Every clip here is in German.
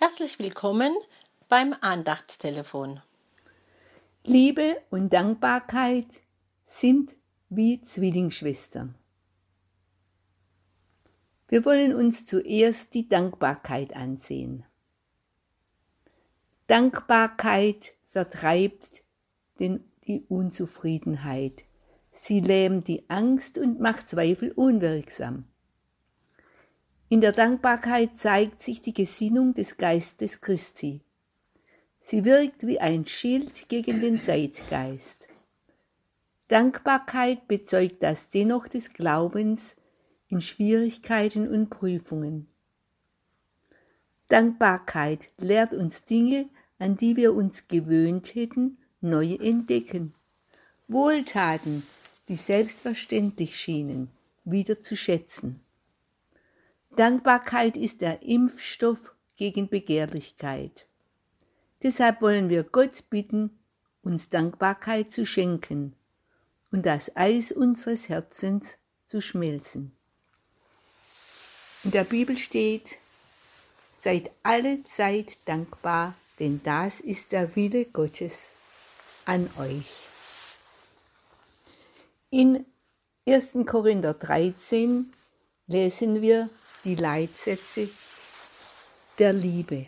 Herzlich willkommen beim Andachtstelefon. Liebe und Dankbarkeit sind wie Zwillingsschwestern. Wir wollen uns zuerst die Dankbarkeit ansehen. Dankbarkeit vertreibt den, die Unzufriedenheit. Sie lähmt die Angst und macht Zweifel unwirksam. In der Dankbarkeit zeigt sich die Gesinnung des Geistes Christi. Sie wirkt wie ein Schild gegen den Zeitgeist. Dankbarkeit bezeugt das Dennoch des Glaubens in Schwierigkeiten und Prüfungen. Dankbarkeit lehrt uns Dinge, an die wir uns gewöhnt hätten, neu entdecken. Wohltaten, die selbstverständlich schienen, wieder zu schätzen. Dankbarkeit ist der Impfstoff gegen Begehrlichkeit. Deshalb wollen wir Gott bitten, uns Dankbarkeit zu schenken und das Eis unseres Herzens zu schmelzen. In der Bibel steht, seid alle Zeit dankbar, denn das ist der Wille Gottes an euch. In 1. Korinther 13 lesen wir die Leitsätze der Liebe.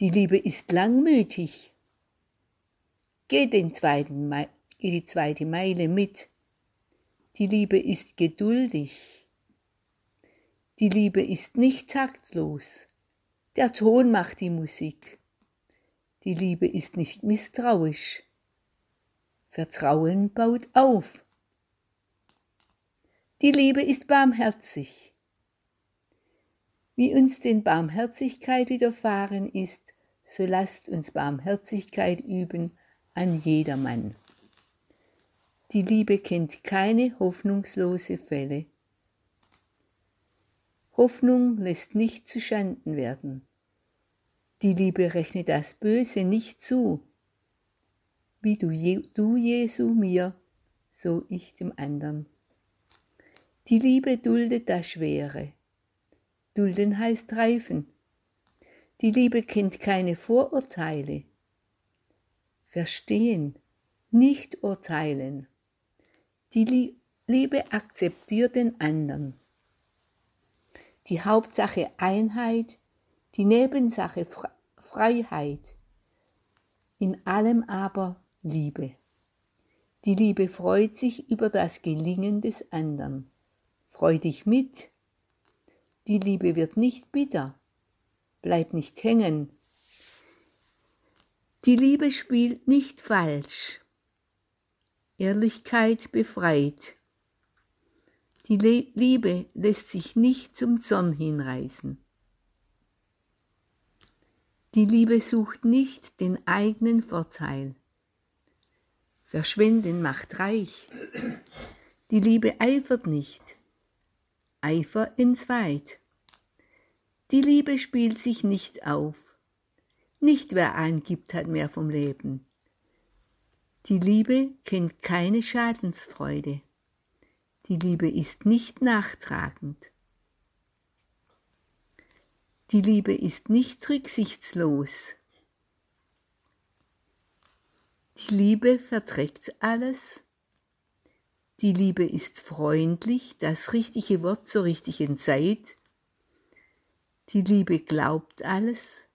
Die Liebe ist langmütig. Geh, den zweiten, geh die zweite Meile mit. Die Liebe ist geduldig. Die Liebe ist nicht taktlos. Der Ton macht die Musik. Die Liebe ist nicht misstrauisch. Vertrauen baut auf. Die Liebe ist barmherzig. Wie uns denn Barmherzigkeit widerfahren ist, so lasst uns Barmherzigkeit üben an jedermann. Die Liebe kennt keine hoffnungslose Fälle. Hoffnung lässt nicht zu Schanden werden. Die Liebe rechnet das Böse nicht zu. Wie du, du Jesu mir, so ich dem anderen. Die Liebe duldet das Schwere. Dulden heißt reifen. Die Liebe kennt keine Vorurteile. Verstehen, nicht urteilen. Die Liebe akzeptiert den anderen. Die Hauptsache Einheit, die Nebensache Freiheit. In allem aber Liebe. Die Liebe freut sich über das Gelingen des anderen. Freu dich mit, die Liebe wird nicht bitter, bleibt nicht hängen. Die Liebe spielt nicht falsch. Ehrlichkeit befreit. Die Le Liebe lässt sich nicht zum Zorn hinreißen. Die Liebe sucht nicht den eigenen Vorteil. Verschwenden macht reich. Die Liebe eifert nicht. Eifer ins Weit. Die Liebe spielt sich nicht auf. Nicht wer angibt, hat mehr vom Leben. Die Liebe kennt keine Schadensfreude. Die Liebe ist nicht nachtragend. Die Liebe ist nicht rücksichtslos. Die Liebe verträgt alles die Liebe ist freundlich, das richtige Wort zur richtigen Zeit. Die Liebe glaubt alles.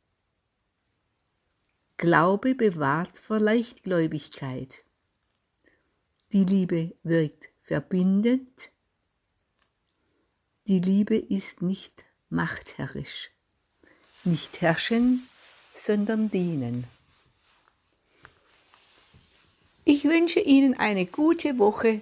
Glaube bewahrt vor Leichtgläubigkeit. Die Liebe wirkt verbindend. Die Liebe ist nicht machtherrisch. Nicht herrschen, sondern dienen. Ich wünsche Ihnen eine gute Woche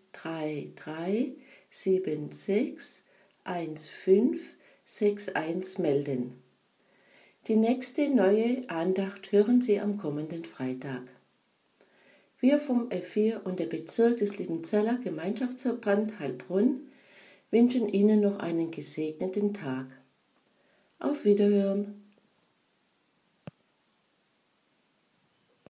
drei drei sieben sechs eins fünf sechs eins melden. Die nächste neue Andacht hören Sie am kommenden Freitag. Wir vom F4 und der Bezirk des Liebenzeller Gemeinschaftsverband Heilbrunn wünschen Ihnen noch einen gesegneten Tag. Auf Wiederhören!